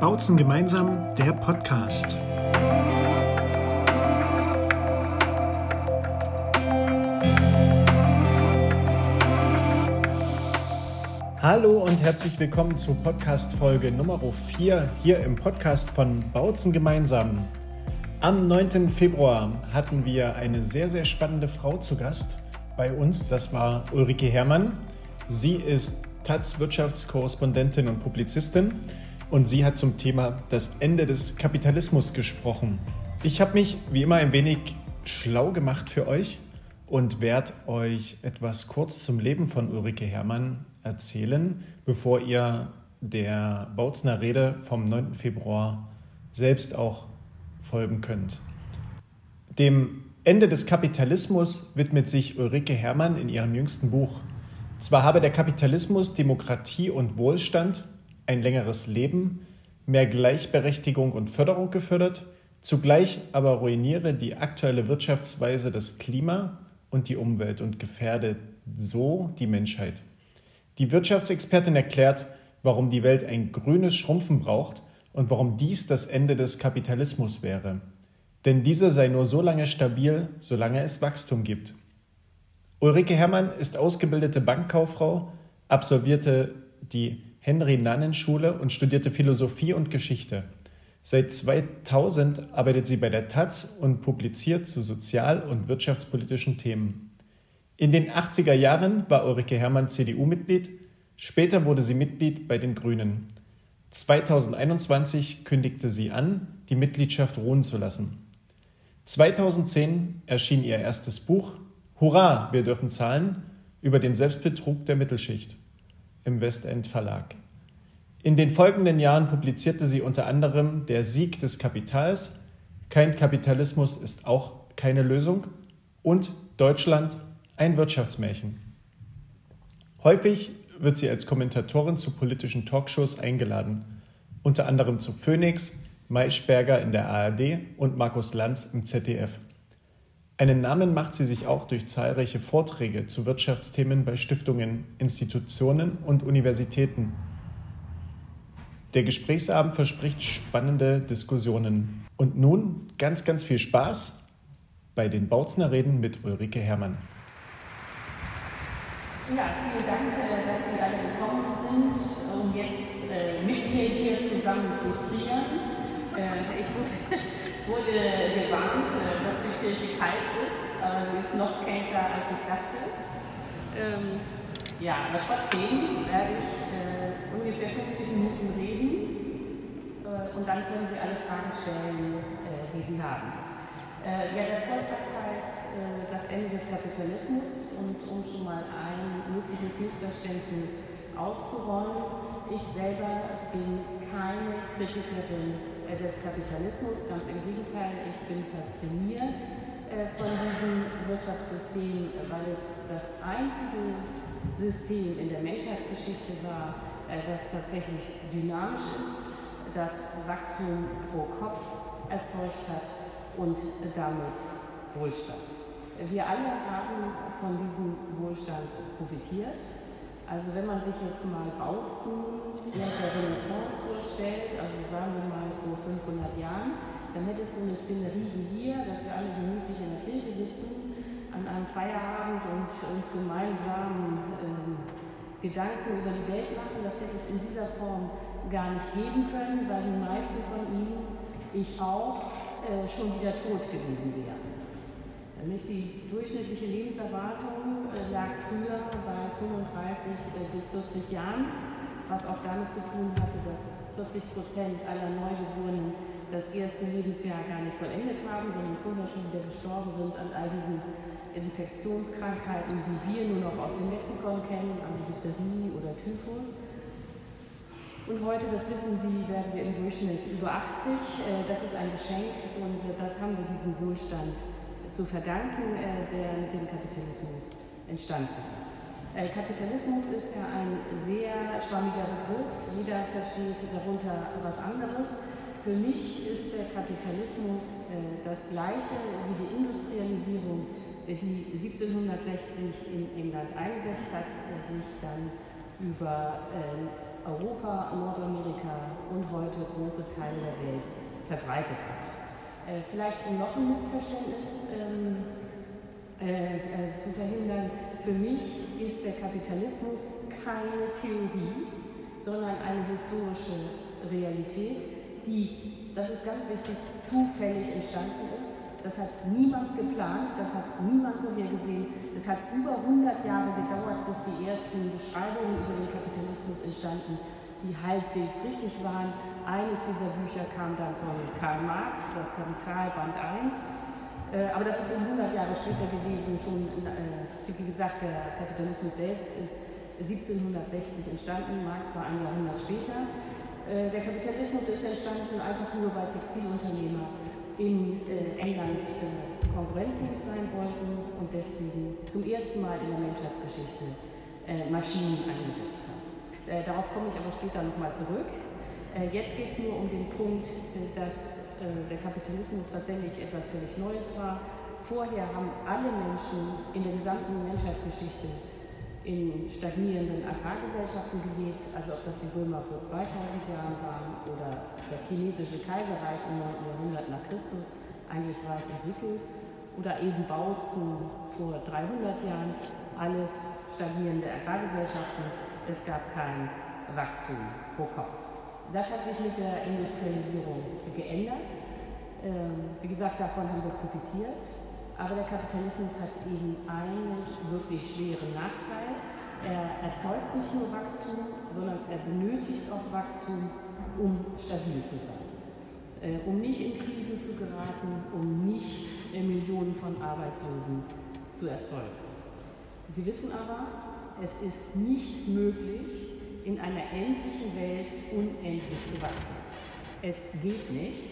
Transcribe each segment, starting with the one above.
Bautzen gemeinsam, der Podcast. Hallo und herzlich willkommen zu Podcast Folge Nummer 4 hier im Podcast von Bautzen gemeinsam. Am 9. Februar hatten wir eine sehr, sehr spannende Frau zu Gast bei uns. Das war Ulrike Herrmann. Sie ist Taz Wirtschaftskorrespondentin und Publizistin und sie hat zum Thema das Ende des Kapitalismus gesprochen. Ich habe mich wie immer ein wenig schlau gemacht für euch und werde euch etwas kurz zum Leben von Ulrike Herrmann erzählen, bevor ihr der Bautzner Rede vom 9. Februar selbst auch folgen könnt. Dem Ende des Kapitalismus widmet sich Ulrike Herrmann in ihrem jüngsten Buch. Zwar habe der Kapitalismus Demokratie und Wohlstand ein längeres Leben, mehr Gleichberechtigung und Förderung gefördert, zugleich aber ruiniere die aktuelle Wirtschaftsweise das Klima und die Umwelt und gefährde so die Menschheit. Die Wirtschaftsexpertin erklärt, warum die Welt ein grünes Schrumpfen braucht und warum dies das Ende des Kapitalismus wäre. Denn dieser sei nur so lange stabil, solange es Wachstum gibt. Ulrike Herrmann ist ausgebildete Bankkauffrau, absolvierte die Henry-Nannen-Schule und studierte Philosophie und Geschichte. Seit 2000 arbeitet sie bei der Taz und publiziert zu sozial- und wirtschaftspolitischen Themen. In den 80er Jahren war Ulrike Herrmann CDU-Mitglied, später wurde sie Mitglied bei den Grünen. 2021 kündigte sie an, die Mitgliedschaft ruhen zu lassen. 2010 erschien ihr erstes Buch Hurra, wir dürfen zahlen über den Selbstbetrug der Mittelschicht im Westend Verlag. In den folgenden Jahren publizierte sie unter anderem Der Sieg des Kapitals, Kein Kapitalismus ist auch keine Lösung und Deutschland ein Wirtschaftsmärchen. Häufig wird sie als Kommentatorin zu politischen Talkshows eingeladen, unter anderem zu Phoenix, Maischberger in der ARD und Markus Lanz im ZDF. Einen Namen macht sie sich auch durch zahlreiche Vorträge zu Wirtschaftsthemen bei Stiftungen, Institutionen und Universitäten. Der Gesprächsabend verspricht spannende Diskussionen. Und nun ganz, ganz viel Spaß bei den Bautzner Reden mit Ulrike Herrmann. Ja, vielen Dank, äh, dass Sie alle gekommen sind, um jetzt äh, mit mir hier zusammen zu frieren. Äh, ich wusste, wurde gewarnt, äh, dass die Kirche kalt ist, aber sie ist noch kälter, als ich dachte. Ähm, ja, aber trotzdem werde ich äh, ungefähr 50 Minuten reden äh, und dann können Sie alle Fragen stellen, äh, die Sie haben. Äh, ja, der Vortrag heißt äh, Das Ende des Kapitalismus und um schon mal ein mögliches Missverständnis auszuräumen, ich selber bin keine Kritikerin des Kapitalismus. Ganz im Gegenteil, ich bin fasziniert äh, von diesem Wirtschaftssystem, weil es das einzige System in der Menschheitsgeschichte war, äh, das tatsächlich dynamisch ist, das Wachstum pro Kopf erzeugt hat und damit Wohlstand. Wir alle haben von diesem Wohlstand profitiert. Also wenn man sich jetzt mal Bautzen während der Renaissance vorstellt, also sagen wir mal vor 500 Jahren, dann hätte es so eine Szenerie wie hier, dass wir alle gemütlich in der Kirche sitzen, an einem Feierabend und uns gemeinsam ähm, Gedanken über die Welt machen. Das hätte es in dieser Form gar nicht geben können, weil die meisten von ihnen, ich auch, äh, schon wieder tot gewesen wären. Nicht die durchschnittliche Lebenserwartung äh, lag früher bei 35 äh, bis 40 Jahren was auch damit zu tun hatte, dass 40 Prozent aller Neugeborenen das erste Lebensjahr gar nicht vollendet haben, sondern vorher schon wieder gestorben sind an all diesen Infektionskrankheiten, die wir nur noch aus dem Mexikon kennen, also Diphtherie oder Typhus. Und heute, das wissen Sie, werden wir im Durchschnitt über 80. Äh, das ist ein Geschenk und äh, das haben wir diesem Wohlstand zu verdanken, äh, der mit dem Kapitalismus entstanden ist. Äh, Kapitalismus ist ja ein sehr schwammiger Begriff. Jeder versteht darunter was anderes. Für mich ist der Kapitalismus äh, das gleiche wie die Industrialisierung, äh, die 1760 in England eingesetzt hat, sich dann über äh, Europa, Nordamerika und heute große Teile der Welt verbreitet hat. Vielleicht um noch ein Missverständnis ähm, äh, äh, zu verhindern, für mich ist der Kapitalismus keine Theorie, sondern eine historische Realität, die, das ist ganz wichtig, zufällig entstanden ist. Das hat niemand geplant, das hat niemand vorhergesehen. Es hat über 100 Jahre gedauert, bis die ersten Beschreibungen über den Kapitalismus entstanden, die halbwegs richtig waren. Eines dieser Bücher kam dann von Karl Marx, das Kapital Band 1. Äh, aber das ist 100 Jahre später gewesen. Schon, äh, wie gesagt, der Kapitalismus selbst ist 1760 entstanden. Marx war ein Jahrhundert später. Äh, der Kapitalismus ist entstanden einfach nur, weil Textilunternehmer in England äh, konkurrenzfähig sein wollten und deswegen zum ersten Mal in der Menschheitsgeschichte Maschinen eingesetzt haben. Darauf komme ich aber später nochmal zurück. Jetzt geht es nur um den Punkt, äh, der Kapitalismus tatsächlich etwas völlig Neues war. Vorher haben alle Menschen in der gesamten Menschheitsgeschichte in stagnierenden Agrargesellschaften gelebt, also ob das die Römer vor 2000 Jahren waren oder das chinesische Kaiserreich im 9. Jahrhundert nach Christus, eigentlich weit entwickelt, oder eben Bautzen vor 300 Jahren, alles stagnierende Agrargesellschaften. Es gab kein Wachstum pro Kopf. Das hat sich mit der Industrialisierung geändert. Ähm, wie gesagt, davon haben wir profitiert. Aber der Kapitalismus hat eben einen wirklich schweren Nachteil. Er erzeugt nicht nur Wachstum, sondern er benötigt auch Wachstum, um stabil zu sein. Äh, um nicht in Krisen zu geraten, um nicht Millionen von Arbeitslosen zu erzeugen. Sie wissen aber, es ist nicht möglich, in einer endlichen Welt unendlich zu wachsen. Es geht nicht.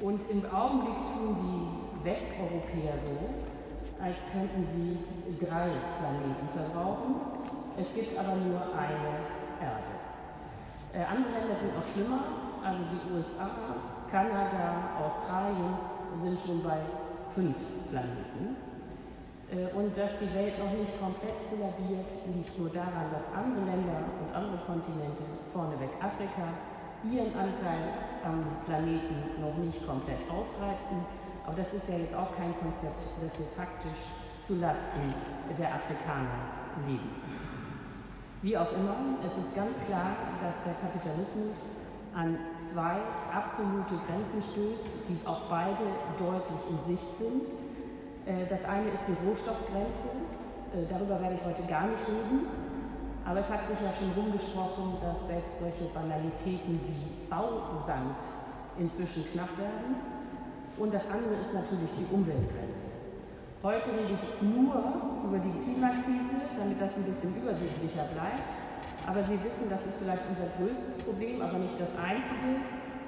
Und im Augenblick tun die Westeuropäer so, als könnten sie drei Planeten verbrauchen. Es gibt aber nur eine Erde. Äh, andere Länder sind noch schlimmer, also die USA, Kanada, Australien sind schon bei fünf Planeten. Äh, und dass die Welt noch nicht komplett kollabiert, liegt nur daran, dass andere Länder und andere Kontinente, vorneweg Afrika, ihren Anteil am Planeten noch nicht komplett ausreizen aber das ist ja jetzt auch kein Konzept, das wir faktisch zulasten der Afrikaner leben. Wie auch immer, es ist ganz klar, dass der Kapitalismus an zwei absolute Grenzen stößt, die auch beide deutlich in Sicht sind. Äh, das eine ist die Rohstoffgrenze, äh, darüber werde ich heute gar nicht reden, aber es hat sich ja schon rumgesprochen, dass selbst solche Banalitäten wie Bausand inzwischen knapp werden. Und das andere ist natürlich die Umweltgrenze. Heute rede ich nur über die Klimakrise, damit das ein bisschen übersichtlicher bleibt. Aber Sie wissen, das ist vielleicht unser größtes Problem, aber nicht das einzige.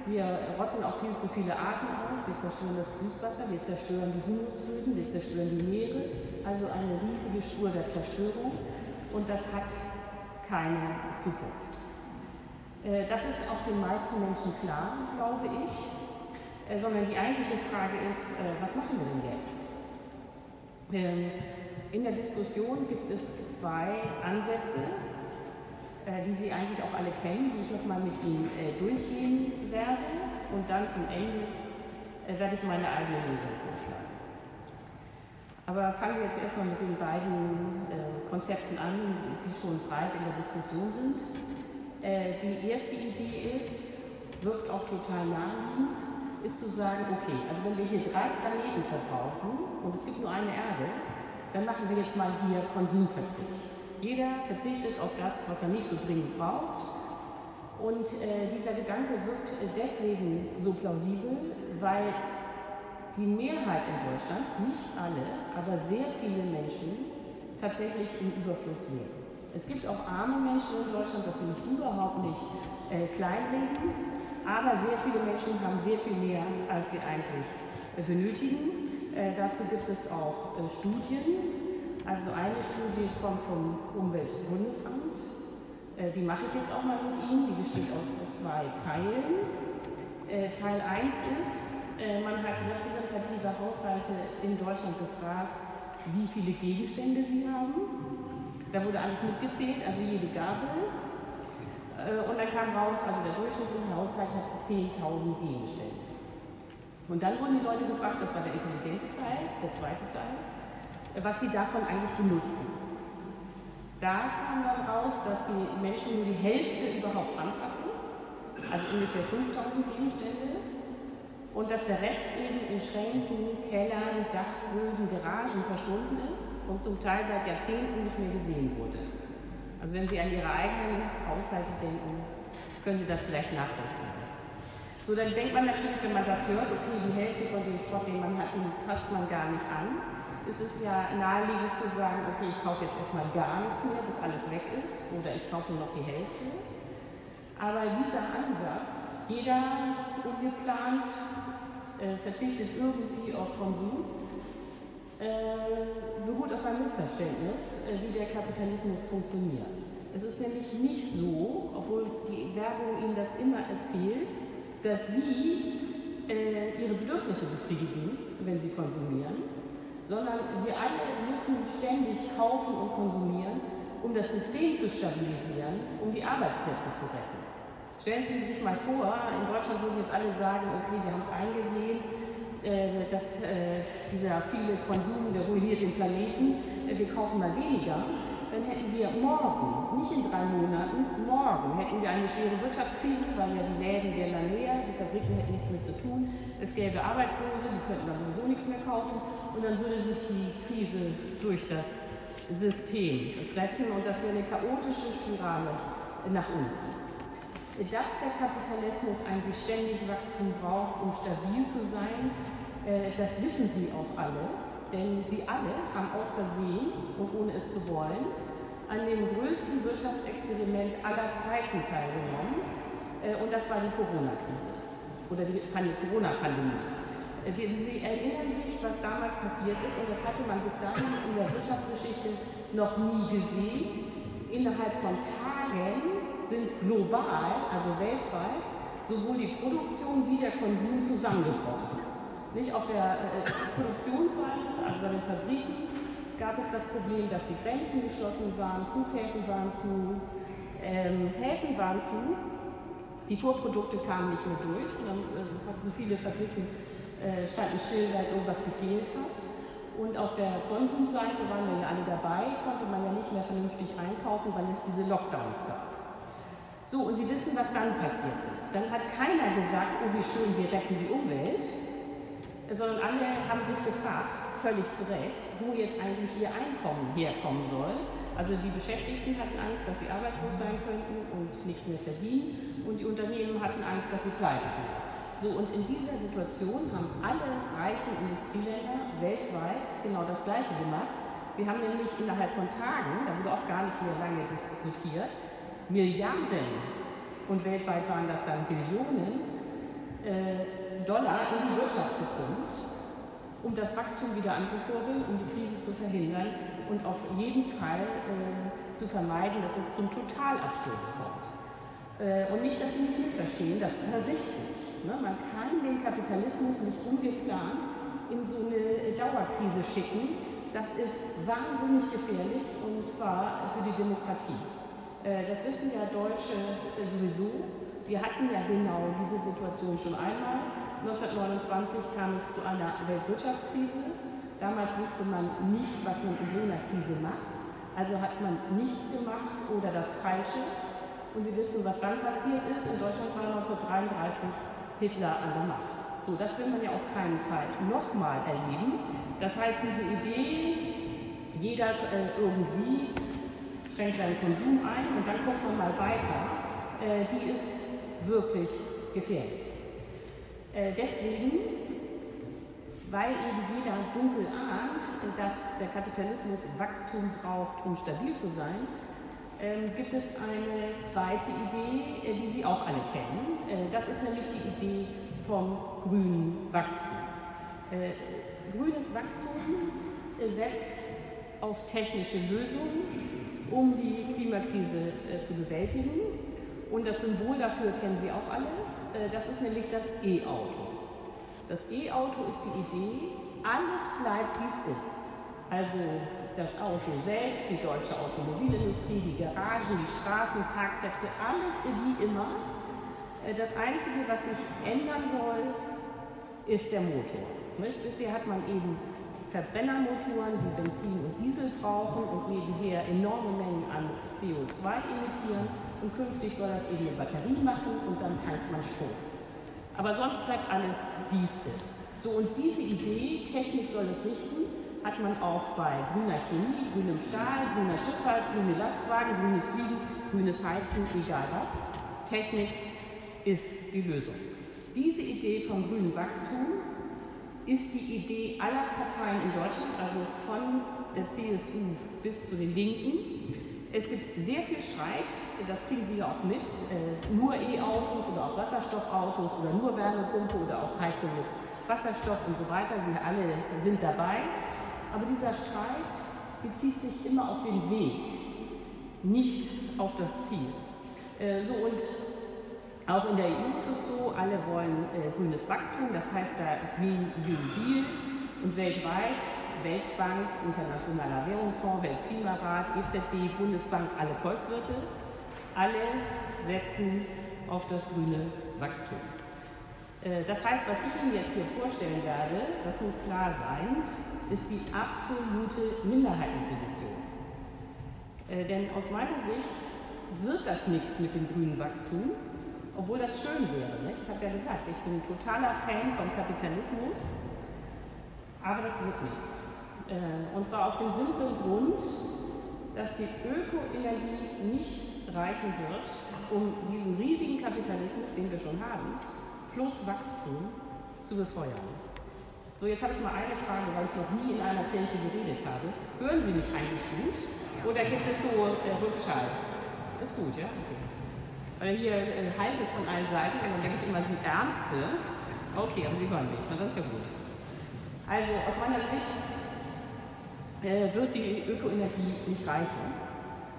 Wir rotten auch viel zu viele Arten aus. Wir zerstören das Süßwasser, wir zerstören die Humusböden, wir zerstören die Meere. Also eine riesige Spur der Zerstörung. Und das hat keine Zukunft. Äh, das ist auch den meisten Menschen klar, glaube ich. Äh, sondern die eigentliche Frage ist, äh, was machen wir denn jetzt? Ähm, in der Diskussion gibt es zwei Ansätze, die Sie eigentlich auch alle kennen, die ich nochmal mit Ihnen durchgehen werde. Und dann zum Ende werde ich meine eigene Lösung vorschlagen. Aber fangen wir jetzt erstmal mit den beiden Konzepten an, die schon breit in der Diskussion sind. Die erste Idee ist, wirkt auch total naheliegend, ist zu sagen, okay, also wenn wir hier drei Planeten verbrauchen und es gibt nur eine Erde, dann machen wir jetzt mal hier Konsumverzicht. Jeder verzichtet auf das, was er nicht so dringend braucht. Und äh, dieser Gedanke wirkt deswegen so plausibel, weil die Mehrheit in Deutschland, nicht alle, aber sehr viele Menschen tatsächlich im Überfluss leben. Es gibt auch arme Menschen in Deutschland, das will überhaupt nicht äh, kleinreden, aber sehr viele Menschen haben sehr viel mehr, als sie eigentlich äh, benötigen. Äh, dazu gibt es auch äh, Studien. Also eine Studie kommt vom Umweltbundesamt. Äh, die mache ich jetzt auch mal mit Ihnen. Die besteht aus zwei Teilen. Äh, Teil 1 ist, äh, man hat repräsentative Haushalte in Deutschland gefragt, wie viele Gegenstände sie haben. Da wurde alles mitgezählt, also jede Gabel. Und dann kam raus, also der durchschnittliche Haushalt hat 10.000 Gegenstände. Und dann wurden die Leute gefragt, das war der intelligente Teil, der zweite Teil, was sie davon eigentlich benutzen. Da kam dann raus, dass die Menschen nur die Hälfte überhaupt anfassen, also ungefähr 5000 Gegenstände, und dass der Rest eben in Schränken, Kellern, Dachböden, Garagen verschwunden ist und zum Teil seit Jahrzehnten nicht mehr gesehen wurde. Also wenn Sie an Ihre eigenen Haushalte denken, können Sie das vielleicht nachvollziehen. So, dann denkt man natürlich, wenn man das hört, okay, die Hälfte von dem Schrott, den man hat, den fasst man gar nicht an. Es ist ja naheliegend zu sagen, okay, ich kaufe jetzt erstmal gar nichts mehr, bis alles weg ist, oder ich kaufe nur noch die Hälfte. Aber dieser Ansatz, jeder ungeplant äh, verzichtet irgendwie auf Konsum, äh, beruht auf ein Missverständnis, äh, wie der Kapitalismus funktioniert. Es ist nämlich nicht so, obwohl die Werbung Ihnen das immer erzählt, dass Sie äh, Ihre Bedürfnisse befriedigen, wenn Sie konsumieren, sondern wir alle müssen ständig kaufen und konsumieren, um das System zu stabilisieren, um die Arbeitsplätze zu retten. Stellen Sie sich mal vor, in Deutschland würden jetzt alle sagen, okay, wir haben es eingesehen, äh, dass äh, dieser viele Konsum, der ruiniert den Planeten, äh, wir kaufen mal weniger, dann hätten wir morgen, nicht in drei Monaten, morgen hätten wir eine schwere Wirtschaftskrise, weil ja die Läden wären dann leer, die Fabriken hätten nichts mehr zu tun, es gäbe Arbeitslose, die könnten dann sowieso nichts mehr kaufen und dann würde sich die Krise durch das System fressen und das wäre eine chaotische Spirale nach unten. Dass der Kapitalismus eigentlich ständig Wachstum braucht, um stabil zu sein, äh, das wissen Sie auch alle, denn Sie alle haben aus Versehen und ohne es zu wollen an dem größten Wirtschaftsexperiment aller Zeiten teilgenommen äh, und das war die Corona-Krise oder die Corona-Pandemie. Äh, Sie erinnern sich, was damals passiert ist und das hatte man bis dahin in der Wirtschaftsgeschichte noch nie gesehen. Innerhalb von Tagen sind global, also weltweit, sowohl die Produktion wie der Konsum zusammengebrochen. Nicht auf der äh, Produktionsseite, also bei den Fabriken, gab es das Problem, dass die Grenzen geschlossen waren, Flughäfen waren zu, ähm, Häfen waren zu, die Vorprodukte kamen nicht mehr durch und dann äh, hatten viele Fabriken äh, standen still, weil irgendwas gefehlt hat. Und auf der Konsumseite waren wir ja alle dabei, konnte man ja nicht mehr vernünftig einkaufen, weil es diese Lockdowns gab. So, und Sie wissen, was dann passiert ist. Dann hat keiner gesagt, oh wie schön, wir retten die Umwelt, sondern alle haben sich gefragt, völlig zu Recht, wo jetzt eigentlich ihr Einkommen herkommen soll. Also die Beschäftigten hatten Angst, dass sie arbeitslos sein könnten und nichts mehr verdienen und die Unternehmen hatten Angst, dass sie pleite gehen. So, und in dieser Situation haben alle reichen Industrieländer weltweit genau das Gleiche gemacht. Sie haben nämlich innerhalb von Tagen, da wurde auch gar nicht mehr lange diskutiert, Milliarden und weltweit waren das dann Billionen äh, Dollar in die Wirtschaft gepumpt, um das Wachstum wieder anzukurbeln, um die Krise zu verhindern und auf jeden Fall äh, zu vermeiden, dass es zum Totalabsturz kommt. Äh, und nicht, dass Sie mich missverstehen, das ist richtig. Ne? Man kann den Kapitalismus nicht ungeplant in so eine Dauerkrise schicken. Das ist wahnsinnig gefährlich und zwar für die Demokratie. Äh, das wissen ja Deutsche sowieso. Wir hatten ja genau diese Situation schon einmal. 1929 kam es zu einer Weltwirtschaftskrise. Damals wusste man nicht, was man in so einer Krise macht. Also hat man nichts gemacht oder das Falsche. Und Sie wissen, was dann passiert ist. In Deutschland war 1933 Hitler an der Macht. So, das will man ja auf keinen Fall nochmal erleben. Das heißt, diese Idee, jeder äh, irgendwie schränkt seinen Konsum ein und dann guckt man mal weiter, äh, die ist wirklich gefährlich. Äh, deswegen, weil eben jeder dunkel ahnt, dass der Kapitalismus Wachstum braucht, um stabil zu sein, äh, gibt es eine zweite Idee, äh, die Sie auch alle kennen. Äh, das ist nämlich die Idee vom grünen Wachstum. Grünes Wachstum setzt auf technische Lösungen, um die Klimakrise zu bewältigen. Und das Symbol dafür kennen Sie auch alle. Äh, das ist nämlich das E-Auto. Das E-Auto ist die Idee, alles bleibt wie es ist. Also das Auto selbst, die deutsche Automobilindustrie, die Garagen, die Straßenparkplätze, alles wie immer. Äh, das Einzige, was sich ändern soll, ist der Motor. Bisher hat man eben Verbrennermotoren, die Benzin und Diesel brauchen und nebenher enorme Mengen an CO2 emittieren. Und künftig soll das eben eine Batterie machen und dann tankt man Strom. Aber sonst bleibt alles, wie es ist. So, und diese Idee, Technik soll es richten, hat man auch bei grüner Chemie, grünem Stahl, grüner Schifffahrt, grüne Lastwagen, grünes Fliegen, grünes Heizen, egal was. Technik ist die Lösung. Diese Idee vom grünen Wachstum ist die Idee aller Parteien in Deutschland, also von der CSU bis zu den Linken. Es gibt sehr viel Streit, das kriegen Sie ja auch mit, äh, nur E-Autos oder auch Wasserstoffautos oder nur Wärmepumpe oder auch Heizung mit Wasserstoff und so weiter. Sie alle sind dabei. Aber dieser Streit bezieht sich immer auf den Weg, nicht auf das Ziel. Äh, so und auch in der EU ist es so, alle wollen äh, grünes Wachstum, das heißt da Green New Deal und weltweit Weltbank, Internationaler Währungsfonds, Weltklimarat, EZB, Bundesbank, alle Volkswirte, alle setzen auf das grüne Wachstum. Äh, das heißt, was ich Ihnen jetzt hier vorstellen werde, das muss klar sein, ist die absolute Minderheitenposition. Äh, denn aus meiner Sicht wird das nichts mit dem grünen Wachstum, obwohl das schön wäre. Nicht? Ich habe ja gesagt, ich bin totaler Fan vom Kapitalismus, aber das wird nichts. Äh, und zwar aus dem simplen Grund, dass die Ökoenergie nicht reichen wird, um diesen riesigen Kapitalismus, den wir schon haben, plus Wachstum zu befeuern. So, jetzt habe ich mal eine Frage, weil ich noch nie in einer Kirche geredet habe. Hören Sie mich eigentlich gut? Oder gibt es so äh, Rückschall? Ist gut, ja? Okay. Weil hier äh, halt es von allen Seiten und dann denke ich immer, Sie Ärmste. Okay, aber Sie hören mich, na, das ist ja gut. Also, aus meiner Sicht äh, wird die Ökoenergie nicht reichen,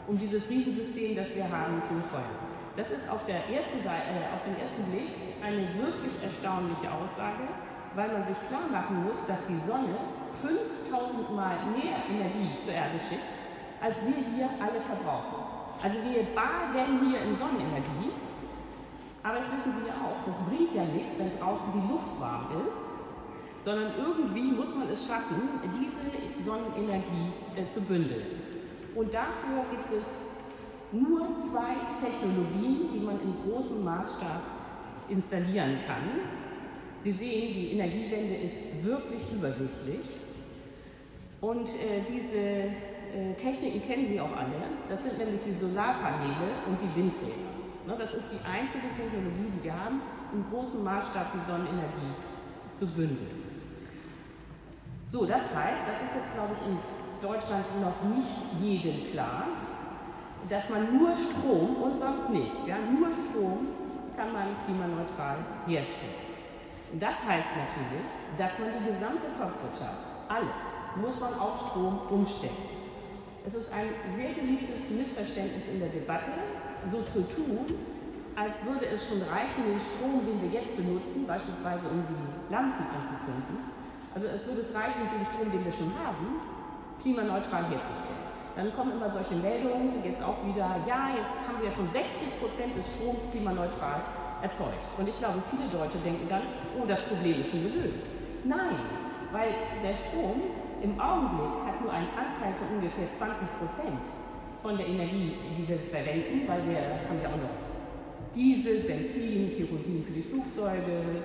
um dieses Riesensystem, das wir haben, zu befeuern. Das ist auf, ersten Seite, äh, auf den ersten Blick eine wirklich erstaunliche Aussage weil man sich klar machen muss, dass die Sonne 5000 Mal mehr Energie zur Erde schickt, als wir hier alle verbrauchen. Also wir baden hier in Sonnenenergie, aber das wissen Sie ja auch, das bringt ja nichts, wenn draußen die Luft warm ist, sondern irgendwie muss man es schaffen, diese Sonnenenergie äh, zu bündeln. Und dafür gibt es nur zwei Technologien, die man in großem Maßstab installieren kann. Sie sehen, die Energiewende ist wirklich übersichtlich. Und äh, diese äh, Techniken kennen Sie auch alle. Das sind nämlich die Solarpaneele und die Windräder. Ne, das ist die einzige Technologie, die wir haben, im großen Maßstab die Sonnenenergie zu bündeln. So, das heißt, das ist jetzt, glaube ich, in Deutschland noch nicht jedem klar, dass man nur Strom und sonst nichts, ja, nur Strom kann man klimaneutral herstellen. Das heißt natürlich, dass man die gesamte Volkswirtschaft, alles, muss man auf Strom umstellen. Es ist ein sehr beliebtes Missverständnis in der Debatte, so zu tun, als würde es schon reichen, den Strom, den wir jetzt benutzen, beispielsweise um die Lampen anzuzünden, also es würde es reichen, den Strom, den wir schon haben, klimaneutral herzustellen. Dann kommen immer solche Meldungen, jetzt auch wieder, ja, jetzt haben wir ja schon 60 Prozent des Stroms klimaneutral erzeugt. Und ich glaube, viele Deutsche denken dann, oh, das Problem ist schon gelöst. Nein, weil der Strom im Augenblick hat nur einen Anteil von ungefähr 20 Prozent von der Energie, die wir verwenden, weil wir haben ja auch noch Diesel, Benzin, Kerosin für die Flugzeuge,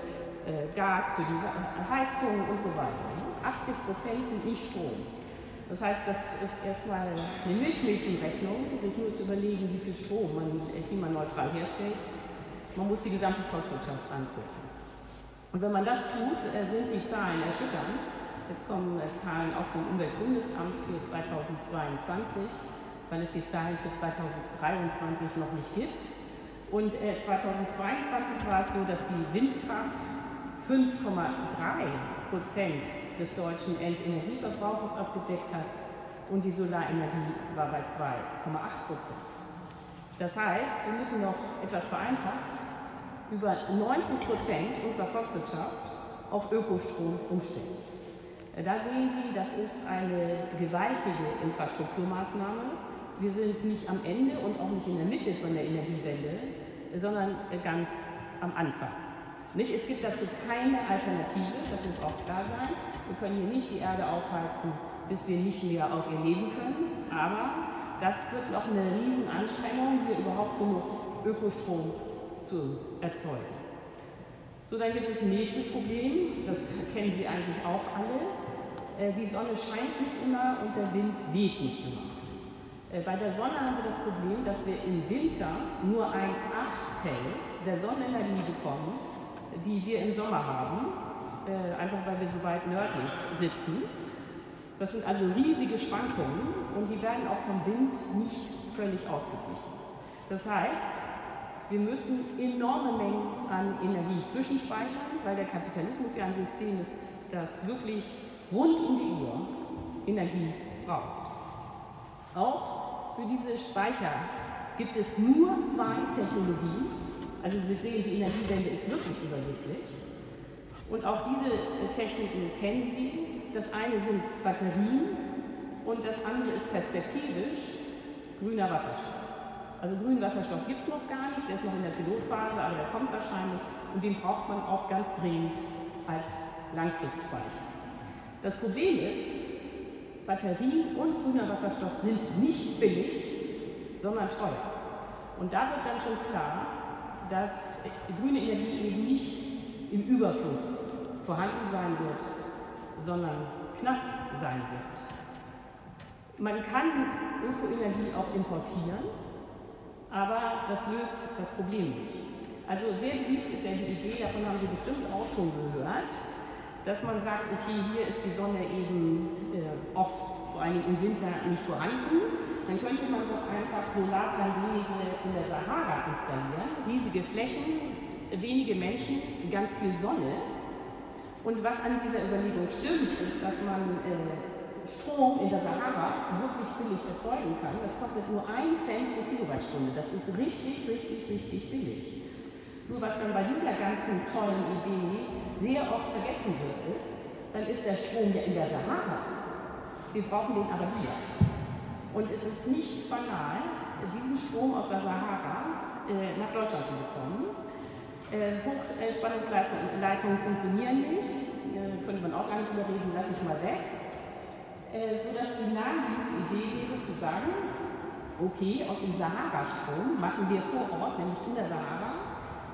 Gas für die Heizung und so weiter. 80 Prozent sind nicht Strom. Das heißt, das ist erstmal eine Milchmädchenrechnung, sich nur zu überlegen, wie viel Strom man klimaneutral herstellt man muss die gesamte Volkswirtschaft angucken. Und wenn man das tut, äh, sind die Zahlen erschütternd. Jetzt kommen äh, Zahlen auch vom Umweltbundesamt für 2022, weil es die Zahlen für 2023 noch nicht gibt. Und 2022 äh, war es so, dass die Windkraft 5,3 Prozent des deutschen Endenergieverbrauchs abgedeckt hat und die Solarenergie war bei 2,8 Prozent. Das heißt, wir müssen noch etwas vereinfacht über 19 Prozent unserer Volkswirtschaft auf Ökostrom umstellen. Da sehen Sie, das ist eine gewaltige Infrastrukturmaßnahme. Wir sind nicht am Ende und auch nicht in der Mitte von der Energiewende, sondern ganz am Anfang. Nicht? Es gibt dazu keine Alternative, das muss auch klar sein. Wir können hier nicht die Erde aufheizen, bis wir nicht mehr auf ihr leben können. Aber das wird noch eine Riesenanstrengung, hier überhaupt genug Ökostrom zu erzeugen. So, dann gibt es ein nächstes Problem, das kennen Sie eigentlich auch alle. Äh, die Sonne scheint nicht immer und der Wind weht nicht immer. Äh, bei der Sonne haben wir das Problem, dass wir im Winter nur ein Achtel der Sonnenenergie bekommen, die wir im Sommer haben, äh, einfach weil wir so weit nördlich sitzen. Das sind also riesige Schwankungen und die werden auch vom Wind nicht völlig ausgeglichen. Das heißt, wir müssen enorme Mengen an Energie zwischenspeichern, weil der Kapitalismus ja ein System ist, das wirklich rund um die Uhr Energie braucht. Auch für diese Speicher gibt es nur zwei Technologien. Also Sie sehen, die Energiewende ist wirklich übersichtlich. Und auch diese Techniken kennen Sie. Das eine sind Batterien und das andere ist perspektivisch grüner Wasserstoff. Also grünen Wasserstoff gibt es noch gar nicht, der ist noch in der Pilotphase, aber der kommt wahrscheinlich und den braucht man auch ganz dringend als Langfristspeicher. Das Problem ist, Batterien und grüner Wasserstoff sind nicht billig, sondern teuer. Und da wird dann schon klar, dass grüne Energie eben nicht im Überfluss vorhanden sein wird, sondern knapp sein wird. Man kann Ökoenergie auch importieren, aber das löst das Problem nicht. Also sehr beliebt ist ja die Idee, davon haben Sie bestimmt auch schon gehört, dass man sagt, okay, hier ist die Sonne eben äh, oft, vor allem im Winter, nicht vorhanden. Dann könnte man doch einfach Solarpaneele in der Sahara installieren, riesige Flächen, wenige Menschen, ganz viel Sonne. Und was an dieser Überlegung stimmt, ist, dass man äh, Strom in der Sahara wirklich billig erzeugen kann, das kostet nur 1 Cent pro Kilowattstunde. Das ist richtig, richtig, richtig billig. Nur was dann bei dieser ganzen tollen Idee sehr oft vergessen wird, ist, dann ist der Strom ja in der Sahara. Wir brauchen den aber hier. Und es ist nicht banal, diesen Strom aus der Sahara äh, nach Deutschland zu bekommen. Äh, Hochspannungsleitungen funktionieren nicht, äh, könnte man auch lange drüber reden, lasse ich mal weg. Äh, sodass die naheliegendste Idee wäre zu sagen, okay, aus dem Sahara-Strom machen wir vor Ort, nämlich in der Sahara,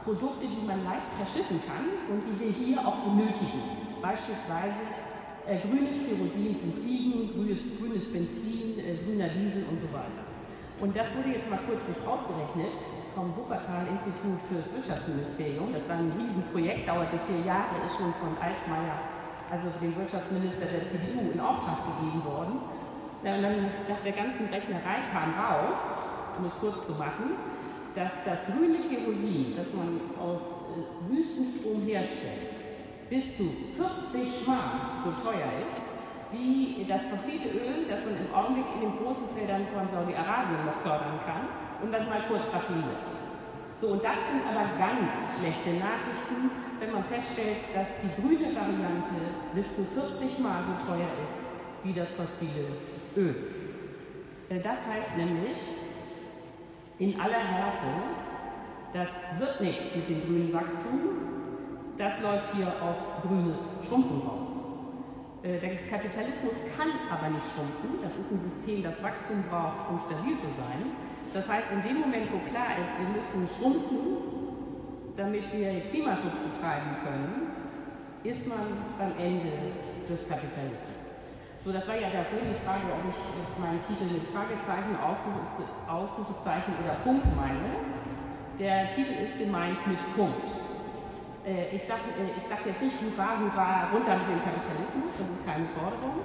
Produkte, die man leicht verschiffen kann und die wir hier auch benötigen. Beispielsweise äh, grünes Kerosin zum Fliegen, grünes, grünes Benzin, äh, grüner Diesel und so weiter. Und das wurde jetzt mal kürzlich ausgerechnet vom Wuppertal-Institut fürs Wirtschaftsministerium. Das war ein Riesenprojekt, dauerte vier Jahre, ist schon von Altmaier also dem Wirtschaftsminister der CDU, in Auftrag gegeben worden. Ja, und dann nach der ganzen Rechnerei kam raus, um es kurz zu machen, dass das grüne Kerosin, das man aus äh, Wüstenstrom herstellt, bis zu 40 Mal so teuer ist, wie das fossile Öl, das man im Augenblick in den großen Feldern von Saudi-Arabien noch fördern kann und dann mal kurz raffiniert. So, und das sind aber ganz schlechte Nachrichten wenn man feststellt, dass die grüne Variante bis zu 40 Mal so teuer ist wie das fossile Öl. Äh, das heißt nämlich in aller Härte, das wird nichts mit dem grünen Wachstum, das läuft hier auf grünes Schrumpfen raus. Äh, der Kapitalismus kann aber nicht schrumpfen. Das ist ein System, das Wachstum braucht, um stabil zu sein. Das heißt, in dem Moment, wo klar ist, wir müssen schrumpfen, damit wir Klimaschutz betreiben können, ist man am Ende des Kapitalismus. So, das war ja davor die Frage, ob ich meinen Titel mit Fragezeichen, Ausrufezeichen oder Punkt meine. Der Titel ist gemeint mit Punkt. Äh, ich sage äh, sag jetzt nicht Hurra, Hurra, runter mit dem Kapitalismus, das ist keine Forderung,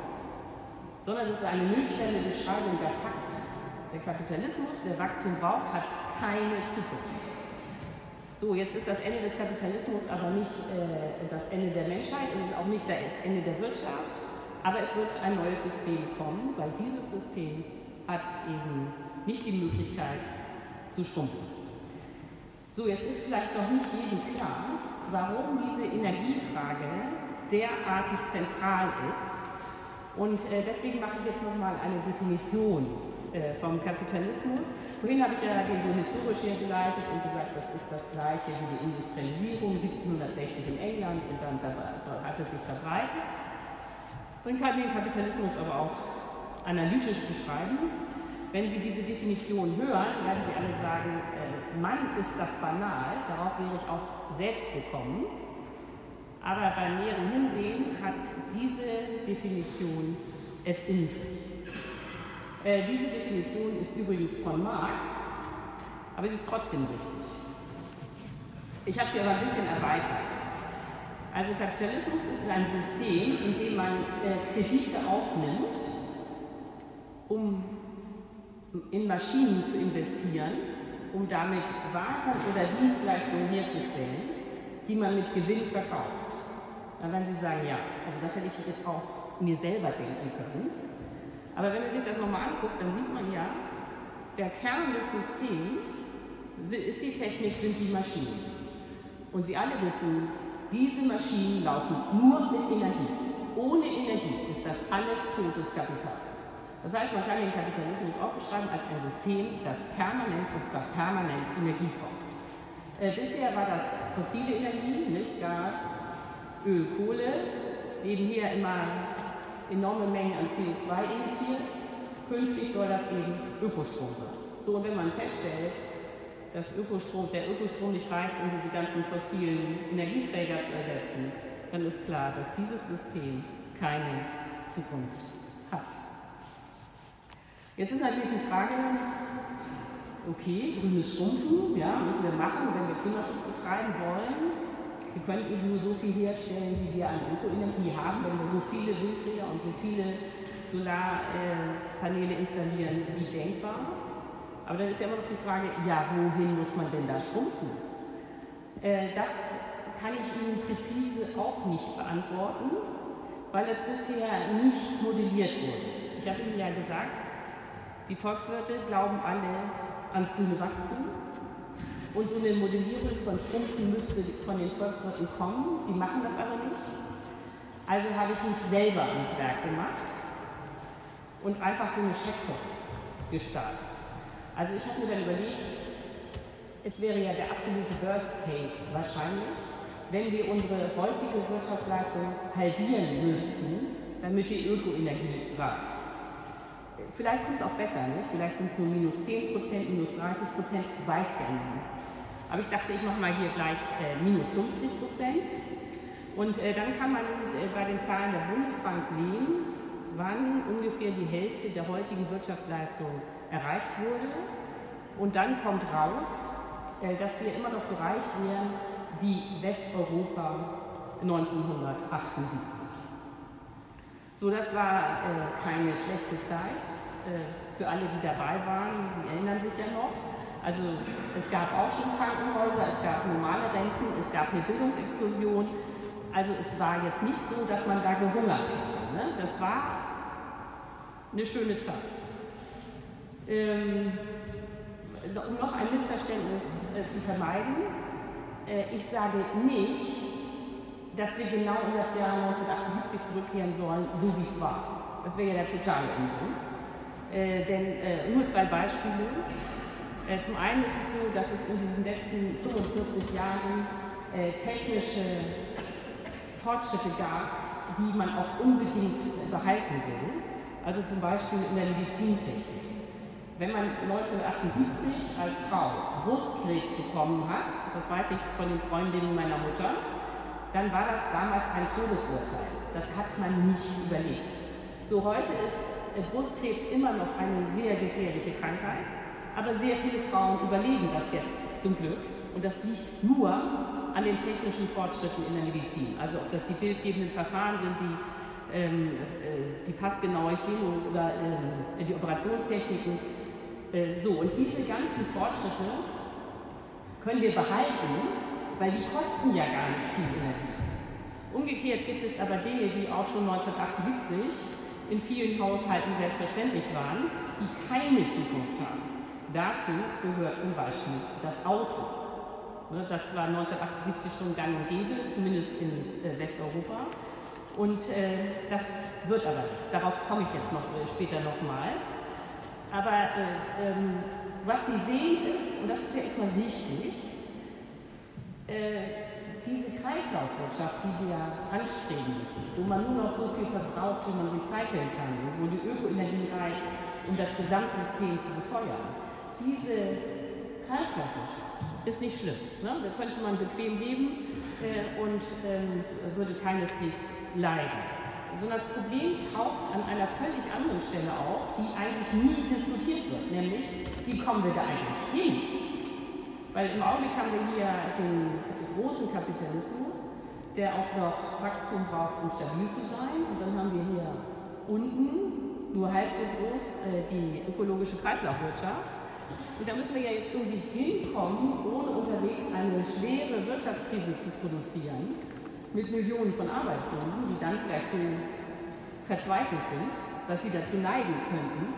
sondern es ist eine nüchterne Beschreibung der Fakten. Der Kapitalismus, der Wachstum braucht, hat keine Zukunft. So, jetzt ist das Ende des Kapitalismus aber nicht äh, das Ende der Menschheit, es ist auch nicht das Ende der Wirtschaft, aber es wird ein neues System kommen, weil dieses System hat eben nicht die Möglichkeit zu schrumpfen. So, jetzt ist vielleicht noch nicht jedem klar, warum diese Energiefrage derartig zentral ist Und äh, deswegen mache ich jetzt nochmal eine Definition äh, vom Kapitalismus. Vorhin habe ich ja den so historisch hergeleitet und gesagt, das ist das gleiche wie die Industrialisierung 1760 in England und dann hat es sich verbreitet. Man kann den Kapitalismus aber auch analytisch beschreiben. Wenn Sie diese Definition hören, werden Sie alle sagen, äh, Mann ist das banal, darauf wäre ich auch selbst gekommen. Aber beim näheren Hinsehen hat diese Definition es in sich. Äh, diese Definition ist übrigens von Marx, aber sie ist trotzdem richtig. Ich habe sie aber ein bisschen erweitert. Also Kapitalismus ist ein System, in dem man äh, Kredite aufnimmt, um in Maschinen zu investieren, um damit Waren oder Dienstleistungen herzustellen, die man mit Gewinn verkauft. Dann werden Sie sagen, ja, also das hätte ich jetzt auch mir selber denken können. Aber wenn man sich das nochmal anguckt, dann sieht man ja, der Kern des Systems ist die Technik, sind die Maschinen. Und Sie alle wissen, diese Maschinen laufen nur mit Energie. Ohne Energie ist das alles totes Kapital. Das heißt, man kann den Kapitalismus auch beschreiben als ein System, das permanent, und zwar permanent Energie braucht. Äh, bisher war das fossile Energie, nicht Gas, Öl, Kohle, nebenher immer enorme Mengen an CO2 emittiert. Künftig soll das eben Ökostrom sein. So, und wenn man feststellt, dass Ökostrom, der Ökostrom nicht reicht, um diese ganzen fossilen Energieträger zu ersetzen, dann ist klar, dass dieses System keine Zukunft hat. Jetzt ist natürlich die Frage, okay, grünes Schrumpfen, ja, müssen wir machen, wenn wir Klimaschutz betreiben wollen. Wir können eben nur so viel herstellen, wie wir an Ökoenergie haben, wenn wir so viele Windräder und so viele Solarpaneele installieren wie denkbar. Aber dann ist ja immer noch die Frage, ja, wohin muss man denn da schrumpfen? Äh, das kann ich Ihnen präzise auch nicht beantworten, weil es bisher nicht modelliert wurde. Ich habe Ihnen ja gesagt, die Volkswirte glauben alle ans grüne Wachstum. Und so eine Modellierung von Schrumpfen müsste von den Volkswirten kommen. Die machen das aber nicht. Also habe ich mich selber ins Werk gemacht und einfach so eine Schätzung gestartet. Also ich habe mir dann überlegt, es wäre ja der absolute Worst Case wahrscheinlich, wenn wir unsere heutige Wirtschaftsleistung halbieren müssten, damit die Ökoenergie reicht. Vielleicht kommt es auch besser, ne? vielleicht sind es nur minus 10% minus 30 weiß ja niemand. Aber ich dachte, ich mache mal hier gleich äh, minus 50 Prozent. Und äh, dann kann man äh, bei den Zahlen der Bundesbank sehen, wann ungefähr die Hälfte der heutigen Wirtschaftsleistung erreicht wurde. Und dann kommt raus, äh, dass wir immer noch so reich wären wie Westeuropa 1978. So, das war äh, keine schlechte Zeit. Äh, für alle, die dabei waren, die erinnern sich ja noch. Also es gab auch schon Krankenhäuser, es gab normale Renten, es gab eine Bildungsexplosion. Also es war jetzt nicht so, dass man da gehungert hätte. Ne? Das war eine schöne Zeit. Ähm, um noch ein Missverständnis äh, zu vermeiden, äh, ich sage nicht, dass wir genau in das Jahr 1978 zurückkehren sollen, so wie es war. Das wäre ja der totale Unsinn. Äh, denn äh, nur zwei Beispiele. Äh, zum einen ist es so, dass es in diesen letzten 45 Jahren äh, technische Fortschritte gab, die man auch unbedingt behalten will. Also zum Beispiel in der Medizintechnik. Wenn man 1978 als Frau Brustkrebs bekommen hat, das weiß ich von den Freundinnen meiner Mutter, dann war das damals ein Todesurteil. Das hat man nicht überlebt. So heute ist Brustkrebs immer noch eine sehr gefährliche Krankheit. Aber sehr viele Frauen überleben das jetzt zum Glück. Und das liegt nur an den technischen Fortschritten in der Medizin. Also ob das die bildgebenden Verfahren sind, die, ähm, äh, die passgenaue Chemo oder äh, die Operationstechniken. Äh, so, und diese ganzen Fortschritte können wir behalten, weil die kosten ja gar nicht viel Energie. Umgekehrt gibt es aber Dinge, die auch schon 1978 in vielen Haushalten selbstverständlich waren, die keine Zukunft haben. Dazu gehört zum Beispiel das Auto. Ne, das war 1978 schon gang und gäbe, zumindest in äh, Westeuropa. Und äh, das wird aber nichts. Darauf komme ich jetzt noch äh, später nochmal. Aber äh, ähm, was Sie sehen ist, und das ist ja erstmal wichtig, äh, diese Kreislaufwirtschaft, die wir anstreben müssen, wo man nur noch so viel verbraucht, wie man recyceln kann wo die Ökoenergie reicht, um das Gesamtsystem zu befeuern, diese Kreislaufwirtschaft ist nicht schlimm. Ne? Da könnte man bequem leben äh, und äh, würde keineswegs leiden. Sondern das Problem taucht an einer völlig anderen Stelle auf, die eigentlich nie diskutiert wird, nämlich wie kommen wir da eigentlich hin? Weil im Augenblick haben wir hier den großen Kapitalismus, der auch noch Wachstum braucht, um stabil zu sein. Und dann haben wir hier unten, nur halb so groß, äh, die ökologische Kreislaufwirtschaft. Und da müssen wir ja jetzt irgendwie hinkommen, ohne unterwegs eine schwere Wirtschaftskrise zu produzieren, mit Millionen von Arbeitslosen, die dann vielleicht so verzweifelt sind, dass sie dazu neigen könnten,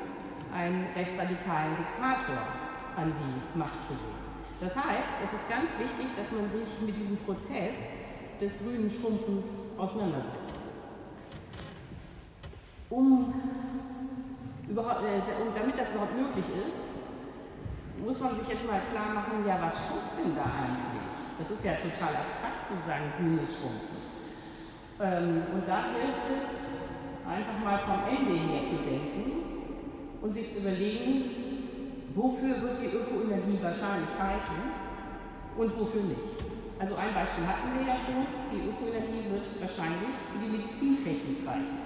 einen rechtsradikalen Diktator an die Macht zu legen. Das heißt, es ist ganz wichtig, dass man sich mit diesem Prozess des grünen Schrumpfens auseinandersetzt. Um, überhaupt, äh, damit das überhaupt möglich ist, muss man sich jetzt mal klar machen, ja, was schrumpft denn da eigentlich? Das ist ja total abstrakt zu sagen, grünes Schrumpfen. Ähm, und da hilft es, einfach mal vom Ende her zu denken und sich zu überlegen, Wofür wird die Ökoenergie wahrscheinlich reichen und wofür nicht? Also ein Beispiel hatten wir ja schon, die Ökoenergie wird wahrscheinlich für die Medizintechnik reichen.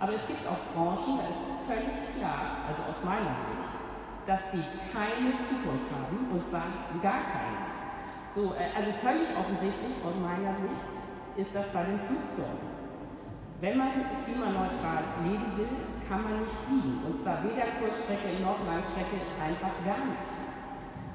Aber es gibt auch Branchen, da ist völlig klar, also aus meiner Sicht, dass die keine Zukunft haben, und zwar gar keine. So, äh, also völlig offensichtlich aus meiner Sicht ist das bei den Flugzeugen. Wenn man klimaneutral leben will, kann man nicht fliegen. Und zwar weder Kurzstrecke noch Langstrecke, einfach gar nicht.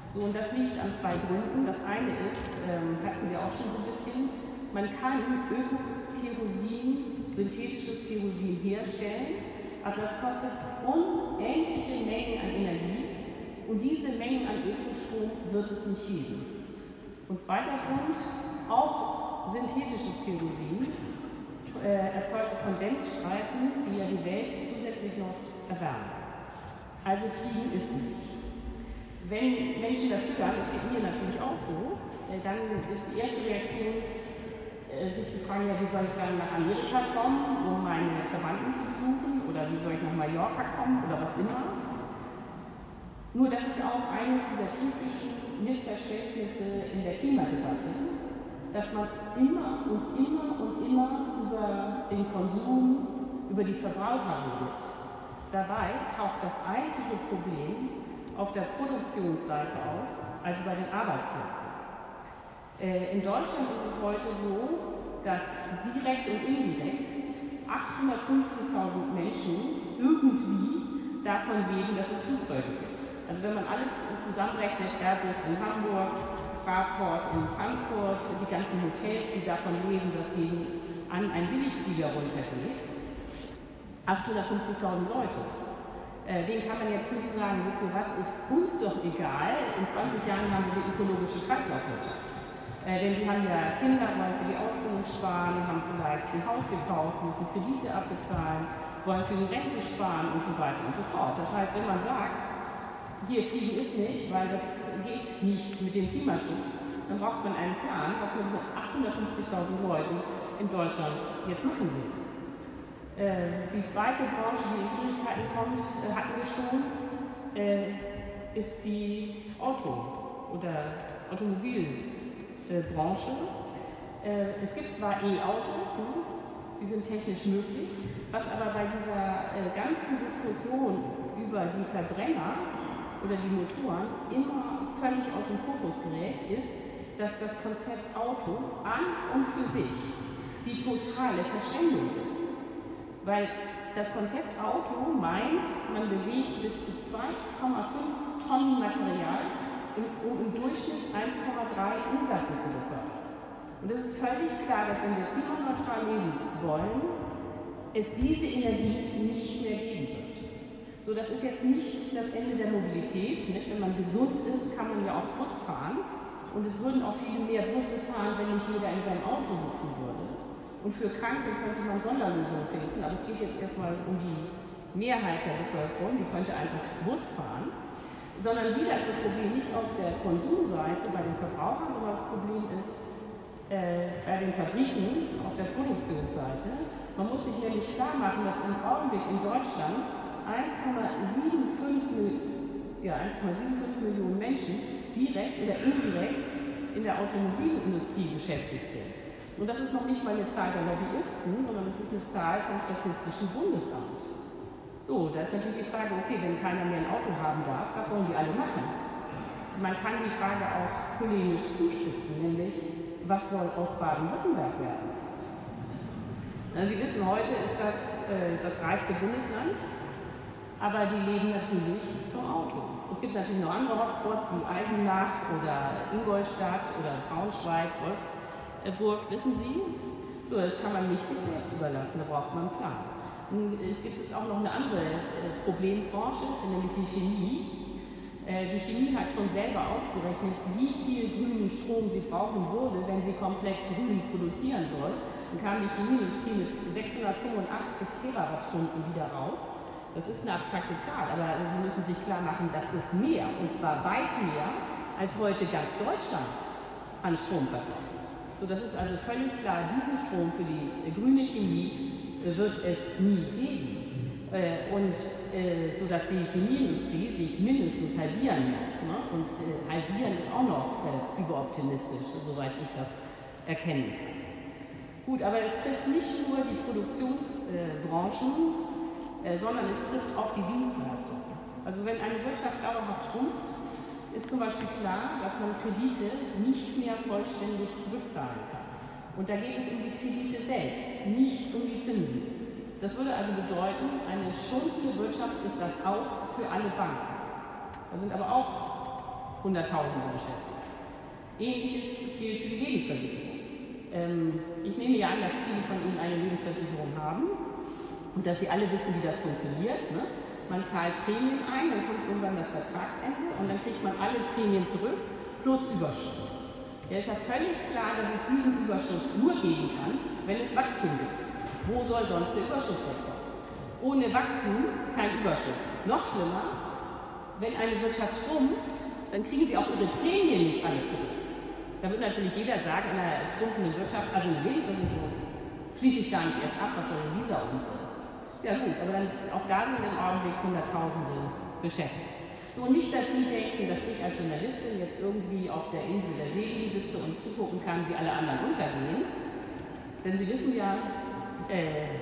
So, und das liegt an zwei Gründen. Das eine ist, ähm, hatten wir auch schon so ein bisschen, man kann Ökokerosin, synthetisches Kerosin herstellen, aber das kostet unendliche Mengen an Energie und diese Mengen an Ökostrom wird es nicht geben. Und zweiter Grund, auch synthetisches Kerosin äh, erzeugt Kondensstreifen, die ja die Welt zusätzlich noch erwärmen. Also Fliegen ist nicht. Wenn Menschen das hören, das geht mir natürlich auch so, äh, dann ist die erste Reaktion, äh, sich zu fragen, ja, wie soll ich dann nach Amerika kommen, um meine Verwandten zu besuchen, oder wie soll ich nach Mallorca kommen, oder was immer. Nur das ist auch eines dieser typischen Missverständnisse in der Klimadebatte, dass man immer und immer und immer über den Konsum, über die Verbraucher redet. Dabei taucht das eigentliche Problem auf der Produktionsseite auf, also bei den Arbeitsplätzen. Äh, in Deutschland ist es heute so, dass direkt und indirekt 850.000 Menschen irgendwie davon leben, dass es Flugzeuge gibt. Also wenn man alles zusammenrechnet, Airbus in Hamburg, Fraport in Frankfurt, die ganzen Hotels, die davon leben, dass gegen an einen Billigflieger runtergeht, 850.000 Leute. Äh, den kann man jetzt nicht sagen, wisst ihr was, ist uns doch egal, in 20 Jahren haben wir die ökologische Kreislaufwirtschaft. Äh, denn die haben ja Kinder, wollen für die Ausbildung sparen, haben vielleicht ein Haus gekauft, müssen Kredite abbezahlen, wollen für die Rente sparen und so weiter und so fort. Das heißt, wenn man sagt, hier fliegen ist nicht, weil das geht nicht mit dem Klimaschutz, dann braucht man einen Plan, was man mit 850.000 Leuten in Deutschland jetzt machen will. Äh, die zweite Branche, die in Schwierigkeiten kommt, äh, hatten wir schon, äh, ist die Auto- oder Automobilbranche. Es gibt zwar E-Autos, ne? die sind technisch möglich, was aber bei dieser ganzen Diskussion über die Verbrenner oder die Motoren immer völlig aus dem Fokus gerät, ist, dass das Konzept Auto an und für sich die totale Verschwendung ist. Weil das Konzept Auto meint, man bewegt bis zu 2,5 Tonnen Material, um im Durchschnitt 1,3 Insassen zu befördern. Und es ist völlig klar, dass wenn wir klimaneutral leben wollen, es diese Energie nicht mehr geben wird. So, das ist jetzt nicht das Ende der Mobilität. Nicht? Wenn man gesund ist, kann man ja auch Bus fahren. Und es würden auch viele mehr Busse fahren, wenn nicht jeder in seinem Auto sitzen würde. Und für Kranke könnte man Sonderlösungen finden, aber es geht jetzt erstmal um die Mehrheit der Bevölkerung, die könnte einfach Bus fahren. Sondern wieder ist das Problem nicht auf der Konsumseite bei den Verbrauchern, sondern das Problem ist äh, bei den Fabriken auf der Produktionsseite. Man muss sich nämlich klar machen, dass im Augenblick in Deutschland 1,75 ja, 1,75 Millionen Menschen direkt oder indirekt in der Automobilindustrie beschäftigt sind. Und das ist noch nicht mal eine Zahl der Lobbyisten, sondern das ist eine Zahl vom Statistischen Bundesamt. So, da ist natürlich die Frage, okay, wenn keiner mehr ein Auto haben darf, was sollen die alle machen? Man kann die Frage auch polemisch zuspitzen, nämlich, was soll aus Baden-Württemberg werden? Sie wissen, heute ist das äh, das reichste Bundesland, aber die leben natürlich vom Auto. Es gibt natürlich noch andere Hotspots wie Eisenach oder Ingolstadt oder Braunschweig, Wolfsburg, wissen Sie? So, das kann man nicht sich selbst überlassen, da braucht man einen Plan. Es gibt es auch noch eine andere äh, Problembranche, nämlich die Chemie. Äh, die Chemie hat schon selber ausgerechnet, wie viel grünen Strom sie brauchen würde, wenn sie komplett grün produzieren soll. Dann kam die Chemieindustrie mit 685 Terawattstunden wieder raus. Das ist eine abstrakte Zahl, aber Sie müssen sich klar machen, das ist mehr, und zwar weit mehr, als heute ganz Deutschland an Strom verbraucht. So, das ist also völlig klar, diesen Strom für die grüne Chemie wird es nie geben. Äh, und äh, so dass die Chemieindustrie sich mindestens halbieren muss. Ne? Und äh, halbieren ist auch noch äh, überoptimistisch, soweit ich das erkennen kann. Gut, aber es trifft nicht nur die Produktionsbranchen, äh, sondern es trifft auch die Dienstleistungen. Also wenn eine Wirtschaft dauerhaft schrumpft, ist zum Beispiel klar, dass man Kredite nicht mehr vollständig zurückzahlen kann. Und da geht es um die Kredite selbst, nicht um die Zinsen. Das würde also bedeuten, eine schrumpfende Wirtschaft ist das Aus für alle Banken. Da sind aber auch Hunderttausende beschäftigt. Ähnliches gilt für die Lebensversicherung. Ähm, ich nehme ja an, dass viele von Ihnen eine Lebensversicherung haben und dass Sie alle wissen, wie das funktioniert. Ne? Man zahlt Prämien ein, dann kommt irgendwann das Vertragsende und dann kriegt man alle Prämien zurück plus Überschuss. Ja, ist ja völlig klar, dass es diesen Überschuss nur geben kann, wenn es Wachstum gibt. Wo soll sonst der Überschuss herkommen? Ohne Wachstum kein Überschuss. Noch schlimmer, wenn eine Wirtschaft schrumpft, dann kriegen sie auch ihre Prämien nicht alle zurück. Da wird natürlich jeder sagen, in einer schrumpfenden Wirtschaft, also eine Lebensversicherung, schließe ich gar nicht erst ab, was soll denn dieser Unsinn? Ja gut, aber dann, auch da sind im Augenblick Hunderttausende beschäftigt. So nicht, dass Sie denken, dass ich als Journalistin jetzt irgendwie auf der Insel der Seligen sitze und zugucken kann, wie alle anderen untergehen. Denn Sie wissen ja, äh,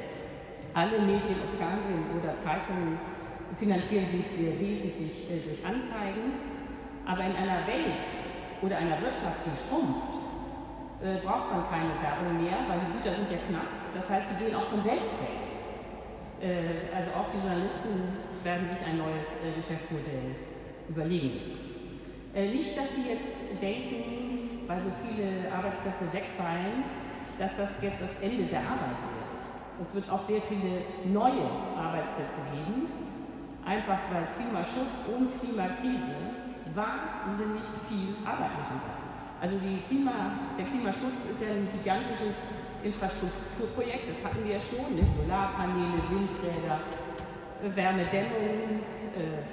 alle Medien, ob Fernsehen oder Zeitungen, finanzieren sich sehr wesentlich äh, durch Anzeigen. Aber in einer Welt oder einer Wirtschaft, die schrumpft, äh, braucht man keine Werbung mehr, weil die Güter sind ja knapp. Das heißt, die gehen auch von selbst weg. Äh, also auch die Journalisten werden sich ein neues äh, Geschäftsmodell überlegen müssen. Äh, nicht, dass Sie jetzt denken, weil so viele Arbeitsplätze wegfallen, dass das jetzt das Ende der Arbeit wird. Es wird auch sehr viele neue Arbeitsplätze geben, einfach weil Klimaschutz und Klimakrise wahnsinnig viel Arbeit machen werden. Also Klima, der Klimaschutz ist ja ein gigantisches Infrastrukturprojekt, das hatten wir ja schon, nicht? Solarpaneele, Windräder, Wärmedämmung, äh,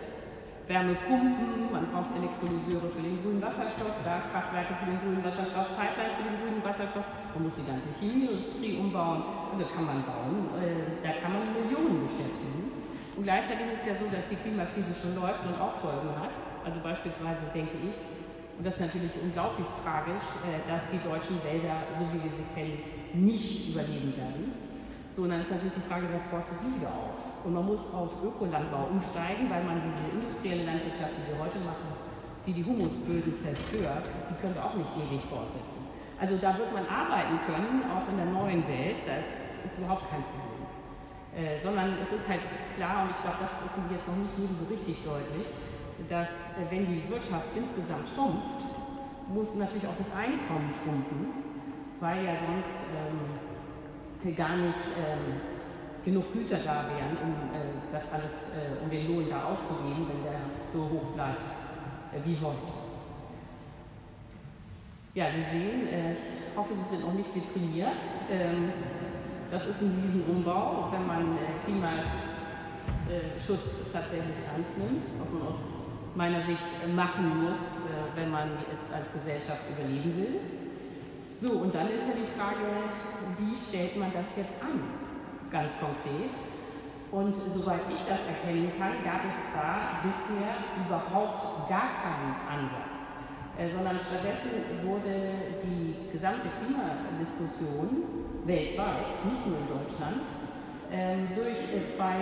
Wärmepumpen, man braucht Elektrolyseure für den grünen Wasserstoff, Gaskraftwerke für den grünen Wasserstoff, Pipelines für den grünen Wasserstoff, man muss die ganze Chemieindustrie umbauen, also kann man bauen, äh, da kann man Millionen beschäftigen. Und gleichzeitig ist es ja so, dass die Klimakrise schon läuft und auch Folgen hat. Also beispielsweise denke ich, und das ist natürlich unglaublich tragisch, äh, dass die deutschen Wälder, so wie wir sie kennen, nicht überleben werden. So, und dann ist natürlich die Frage, wer forstet die wieder auf? Und man muss auf Ökolandbau umsteigen, weil man diese industrielle Landwirtschaft, die wir heute machen, die die Humusböden zerstört, die können wir auch nicht ewig fortsetzen. Also da wird man arbeiten können, auch in der neuen Welt, das ist überhaupt kein Problem. Äh, sondern es ist halt klar, und ich glaube, das ist jetzt noch nicht jedem so richtig deutlich, dass äh, wenn die Wirtschaft insgesamt schrumpft, muss natürlich auch das Einkommen schrumpfen weil ja sonst ähm, gar nicht ähm, genug Güter da wären, um äh, das alles, äh, um den Lohn da auszugeben, wenn der so hoch bleibt äh, wie heute. Ja, Sie sehen, äh, ich hoffe, Sie sind auch nicht deprimiert. Ähm, das ist ein Riesenumbau, wenn man äh, Klimaschutz tatsächlich ernst nimmt, was man aus meiner Sicht machen muss, äh, wenn man jetzt als Gesellschaft überleben will. So, und dann ist ja die Frage, wie stellt man das jetzt an, ganz konkret? Und soweit ich das erkennen kann, gab es da bisher überhaupt gar keinen Ansatz. Äh, sondern stattdessen wurde die gesamte Klimadiskussion weltweit, nicht nur in Deutschland, äh, durch äh, zwei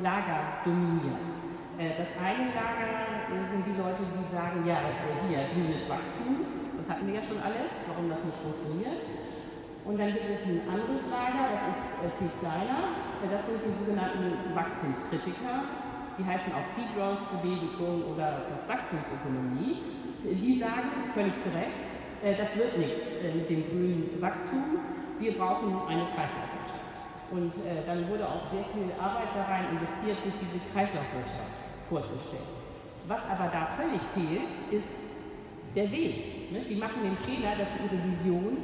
Lager dominiert. Äh, das eine Lager äh, sind die Leute, die sagen, ja, äh, hier, grünes Wachstum, das hatten wir ja schon alles, warum das nicht funktioniert. Und dann gibt es ein anderes Lager, das ist viel kleiner, das sind die sogenannten Wachstumskritiker, die heißen auch Degrowth-Bewegung oder Postwachstumsökonomie. Die sagen völlig zu Recht, das wird nichts mit dem grünen Wachstum, wir brauchen eine Kreislaufwirtschaft. Und äh, dann wurde auch sehr viel Arbeit da rein investiert, sich diese Kreislaufwirtschaft vorzustellen. Was aber da völlig fehlt, ist der Weg. Ne? Die machen den Fehler, dass sie ihre Vision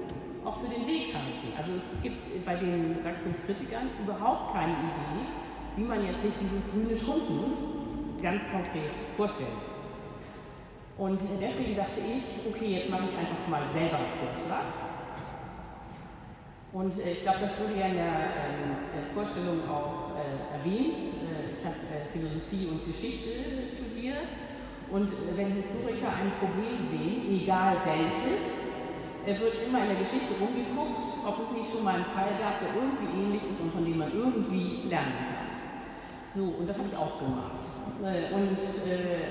auch für den Weg halten. Also es gibt bei den Wachstumskritikern überhaupt keine Idee, wie man jetzt sich dieses grüne Schrumpfen ganz konkret vorstellen muss. Und deswegen dachte ich, okay, jetzt mache ich einfach mal selber einen Vorschlag. Und äh, ich glaube, das wurde ja in der ähm, Vorstellung auch äh, erwähnt. Äh, ich habe äh, Philosophie und Geschichte studiert. Und äh, wenn Historiker ein Problem sehen, egal welches, äh, wird immer in der Geschichte umgeguckt, ob es nicht schon mal einen Fall gab, der irgendwie ähnlich ist und von dem man irgendwie lernen kann. So, und das habe ich auch gemacht. Und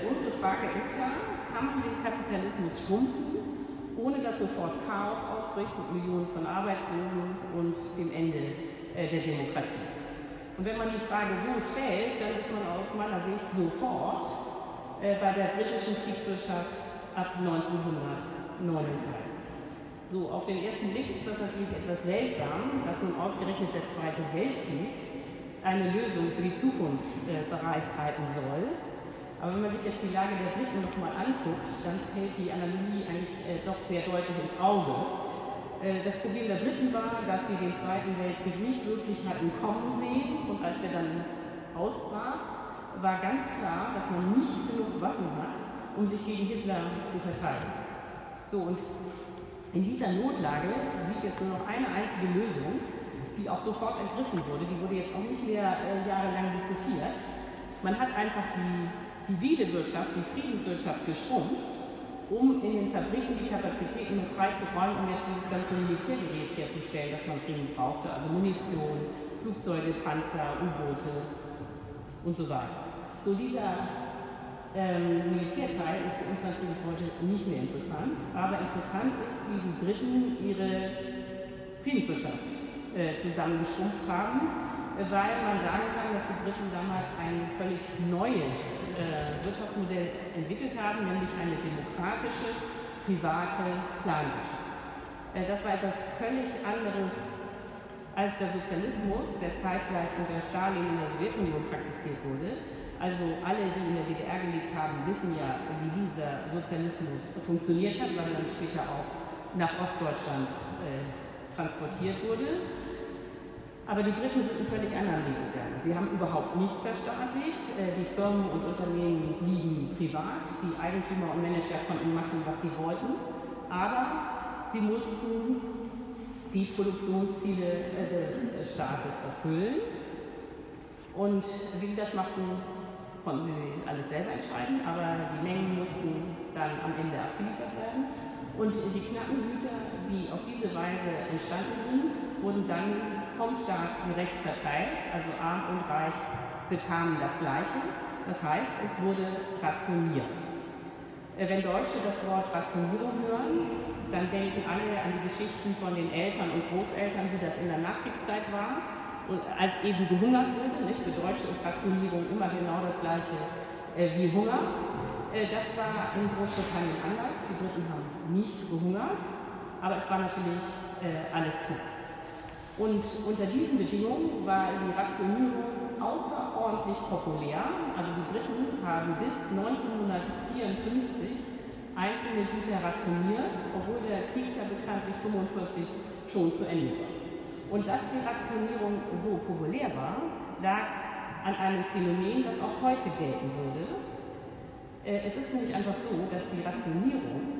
unsere Frage ist ja, kann man den Kapitalismus schrumpfen, ohne dass sofort Chaos ausbricht mit Millionen von Arbeitslosen und dem Ende äh, der Demokratie. Und wenn man die Frage so stellt, dann ist man aus meiner Sicht sofort äh, bei der britischen Kriegswirtschaft ab 1939. So, auf den ersten Blick ist das natürlich etwas seltsam, dass nun ausgerechnet der Zweite Weltkrieg eine Lösung für die Zukunft äh, bereithalten soll. Aber wenn man sich jetzt die Lage der Briten nochmal anguckt, dann fällt die Analogie eigentlich äh, doch sehr deutlich ins Auge. Äh, das Problem der Briten war, dass sie den Zweiten Weltkrieg nicht wirklich hatten kommen sehen und als der dann ausbrach, war ganz klar, dass man nicht genug Waffen hat, um sich gegen Hitler zu verteidigen. So, und in dieser Notlage liegt jetzt nur noch eine einzige Lösung, die auch sofort ergriffen wurde. Die wurde jetzt auch nicht mehr äh, jahrelang diskutiert. Man hat einfach die zivile Wirtschaft, die Friedenswirtschaft geschrumpft, um in den Fabriken die Kapazitäten freizuräumen, um jetzt dieses ganze Militärgerät herzustellen, das man dringend brauchte, also Munition, Flugzeuge, Panzer, U-Boote und so weiter. So dieser ähm, Militärteil ist für uns natürlich heute nicht mehr interessant, aber interessant ist, wie die Briten ihre Friedenswirtschaft äh, zusammengeschrumpft haben weil man sagen kann, dass die Briten damals ein völlig neues äh, Wirtschaftsmodell entwickelt haben, nämlich eine demokratische, private Planwirtschaft. Äh, das war etwas völlig anderes als der Sozialismus, der zeitgleich unter Stalin in der Sowjetunion praktiziert wurde. Also alle, die in der DDR gelebt haben, wissen ja, wie dieser Sozialismus funktioniert hat, weil dann später auch nach Ostdeutschland äh, transportiert wurde. Aber die Briten sind einen völlig anderen Weg gegangen. Sie haben überhaupt nichts verstaatlicht. Äh, die Firmen und Unternehmen blieben privat. Die Eigentümer und Manager konnten machen, was sie wollten. Aber sie mussten die Produktionsziele äh, des äh, Staates erfüllen. Und wie sie das machten, konnten sie alles selber entscheiden, aber die Mengen mussten dann am Ende abgeliefert werden. Und die knappen Güter, die auf diese Weise entstanden sind, wurden dann vom Staat gerecht verteilt, also arm und reich bekamen das Gleiche. Das heißt, es wurde rationiert. Äh, wenn Deutsche das Wort Rationierung hören, dann denken alle an die Geschichten von den Eltern und Großeltern, wie das in der Nachkriegszeit war, als eben gehungert wurde. Nicht? Für Deutsche ist Rationierung immer genau das Gleiche äh, wie Hunger. Äh, das war in Großbritannien anders. Die Briten haben nicht gehungert, aber es war natürlich äh, alles knapp. Und unter diesen Bedingungen war die Rationierung außerordentlich populär. Also die Briten haben bis 1954 einzelne Güter rationiert, obwohl der 1945 schon zu Ende war. Und dass die Rationierung so populär war, lag an einem Phänomen, das auch heute gelten würde. Äh, es ist nämlich einfach so, dass die Rationierung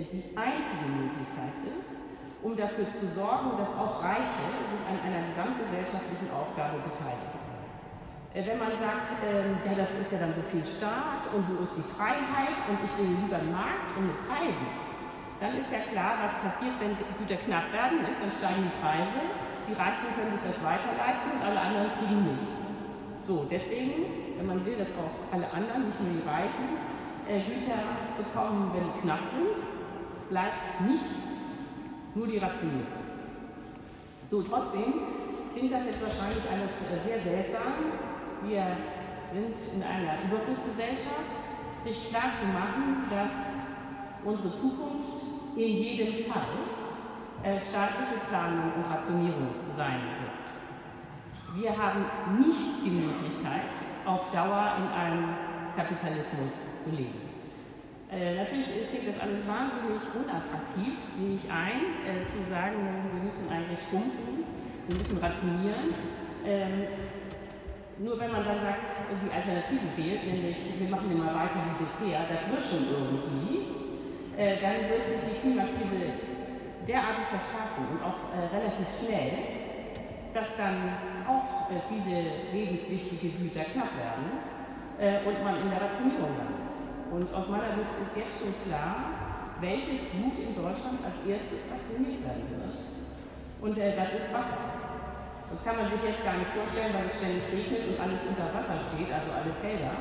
die einzige Möglichkeit ist, um dafür zu sorgen, dass auch Reiche sich an einer gesamtgesellschaftlichen Aufgabe beteiligen. Äh, wenn man sagt, ähm, ja, das ist ja dann so viel Staat und wo ist die Freiheit und ich will lieber einen Markt und mit Preisen, dann ist ja klar, was passiert, wenn Güter knapp werden, nicht? dann steigen die Preise, die Reichen können sich das weiter leisten und alle anderen kriegen nichts. So, deswegen, wenn man will, dass auch alle anderen, nicht nur die Reichen, äh, Güter bekommen, wenn die knapp sind, bleibt nichts nur die Rationierung. So, trotzdem klingt das jetzt wahrscheinlich alles äh, sehr seltsam. Wir sind in einer Überflussgesellschaft, sich klar zu machen, dass unsere Zukunft in jedem Fall äh, staatliche Planung und Rationierung sein wird. Wir haben nicht die Möglichkeit, auf Dauer in einem Kapitalismus zu leben. Äh, natürlich klingt das alles wahnsinnig unattraktiv, sehe ich ein, äh, zu sagen, wir müssen eigentlich schrumpfen, wir müssen rationieren. Ähm, nur wenn man dann sagt, die Alternative wählt, nämlich wir machen immer weiter wie bisher, das wird schon irgendwie, äh, dann wird sich die Klimakrise derartig verschärfen und auch äh, relativ schnell, dass dann auch äh, viele lebenswichtige Güter knapp werden äh, und man in der Rationierung landet. Und aus meiner Sicht ist jetzt schon klar, welches Gut in Deutschland als erstes rationiert werden wird. Und äh, das ist Wasser. Das kann man sich jetzt gar nicht vorstellen, weil es ständig regnet und alles unter Wasser steht, also alle Felder.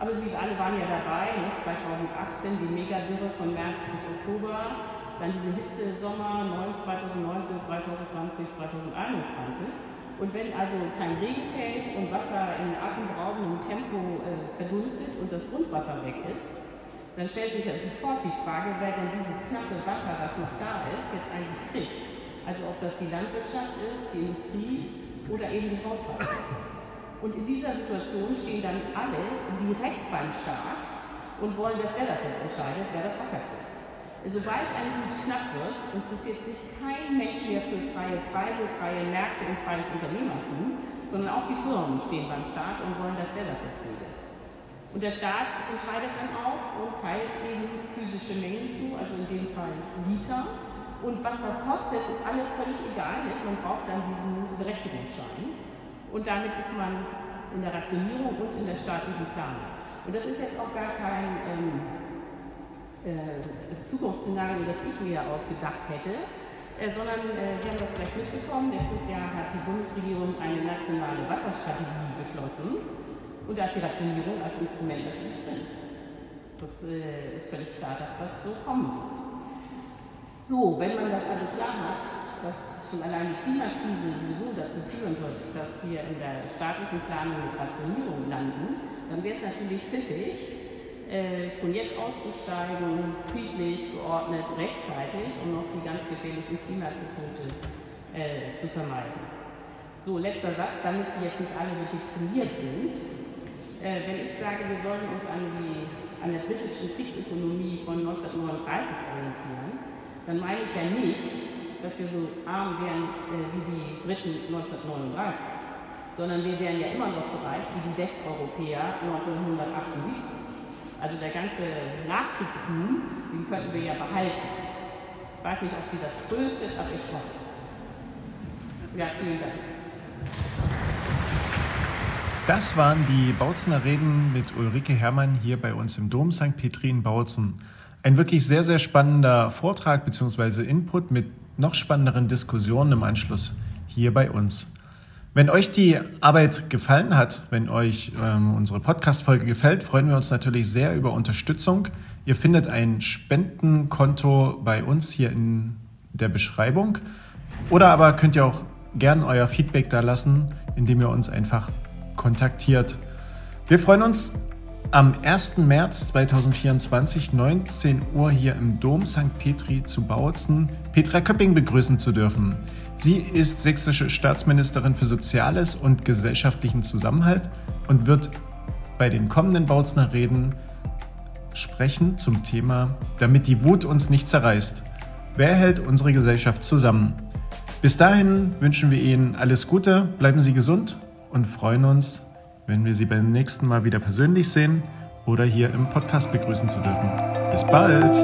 Aber Sie alle waren ja dabei, nicht? 2018 die Megadürre von März bis Oktober, dann diese Hitzesommer 2019, 2020, 2021. Und wenn also kein Regen fällt und Wasser in atemberaubendem Tempo äh, verdunstet und das Grundwasser weg ist, dann stellt sich ja sofort die Frage, wer denn dieses knappe Wasser, das noch da ist, jetzt eigentlich kriegt. Also ob das die Landwirtschaft ist, die Industrie oder eben die Haushalte. Und in dieser Situation stehen dann alle direkt beim Staat und wollen, dass er das jetzt entscheidet, wer das Wasser kriegt. Sobald ein Gut knapp wird, interessiert sich kein Mensch mehr für freie Preise, freie Märkte und freies Unternehmertum, sondern auch die Firmen stehen beim Staat und wollen, dass der das jetzt regelt. Und der Staat entscheidet dann auch und teilt eben physische Mengen zu, also in dem Fall Liter. Und was das kostet, ist alles völlig egal. Nicht? Man braucht dann diesen Berechtigungsschein. Und damit ist man in der Rationierung und in der staatlichen Planung. Und das ist jetzt auch gar kein ähm, äh, Zukunftsszenario, das ich mir ausgedacht hätte, äh, sondern äh, Sie haben das vielleicht mitbekommen, letztes Jahr hat die Bundesregierung eine nationale Wasserstrategie beschlossen und da ist die Rationierung als Instrument natürlich drin. Das ist völlig klar, dass das so kommen wird. So, wenn man das also klar hat, dass schon allein die Klimakrise sowieso dazu führen wird, dass wir in der staatlichen Planung mit Rationierung landen, dann wäre es natürlich pfiffig, äh, schon jetzt auszusteigen, friedlich, geordnet, rechtzeitig, um noch die ganz gefährlichen Klimakritikpunkte äh, zu vermeiden. So, letzter Satz, damit Sie jetzt nicht alle so deprimiert sind. Äh, wenn ich sage, wir sollten uns an, die, an der britischen Kriegsökonomie von 1939 orientieren, dann meine ich ja nicht, dass wir so arm wären äh, wie die Briten 1939, sondern wir wären ja immer noch so reich wie die Westeuropäer 1978. Also der ganze Nachkriegsruhm, den könnten wir ja behalten. Ich weiß nicht, ob Sie das tröstet, aber ich hoffe. Ja, vielen Dank. Das waren die Bautzener Reden mit Ulrike Herrmann hier bei uns im Dom St. Petri in Bautzen. Ein wirklich sehr, sehr spannender Vortrag bzw. Input mit noch spannenderen Diskussionen im Anschluss hier bei uns. Wenn euch die Arbeit gefallen hat, wenn euch ähm, unsere Podcast-Folge gefällt, freuen wir uns natürlich sehr über Unterstützung. Ihr findet ein Spendenkonto bei uns hier in der Beschreibung. Oder aber könnt ihr auch gern euer Feedback da lassen, indem ihr uns einfach kontaktiert. Wir freuen uns am 1. März 2024, 19 Uhr hier im Dom St. Petri zu Bautzen, Petra Köpping begrüßen zu dürfen. Sie ist sächsische Staatsministerin für Soziales und gesellschaftlichen Zusammenhalt und wird bei den kommenden Bautzner Reden sprechen zum Thema Damit die Wut uns nicht zerreißt. Wer hält unsere Gesellschaft zusammen? Bis dahin wünschen wir Ihnen alles Gute, bleiben Sie gesund und freuen uns, wenn wir Sie beim nächsten Mal wieder persönlich sehen oder hier im Podcast begrüßen zu dürfen. Bis bald!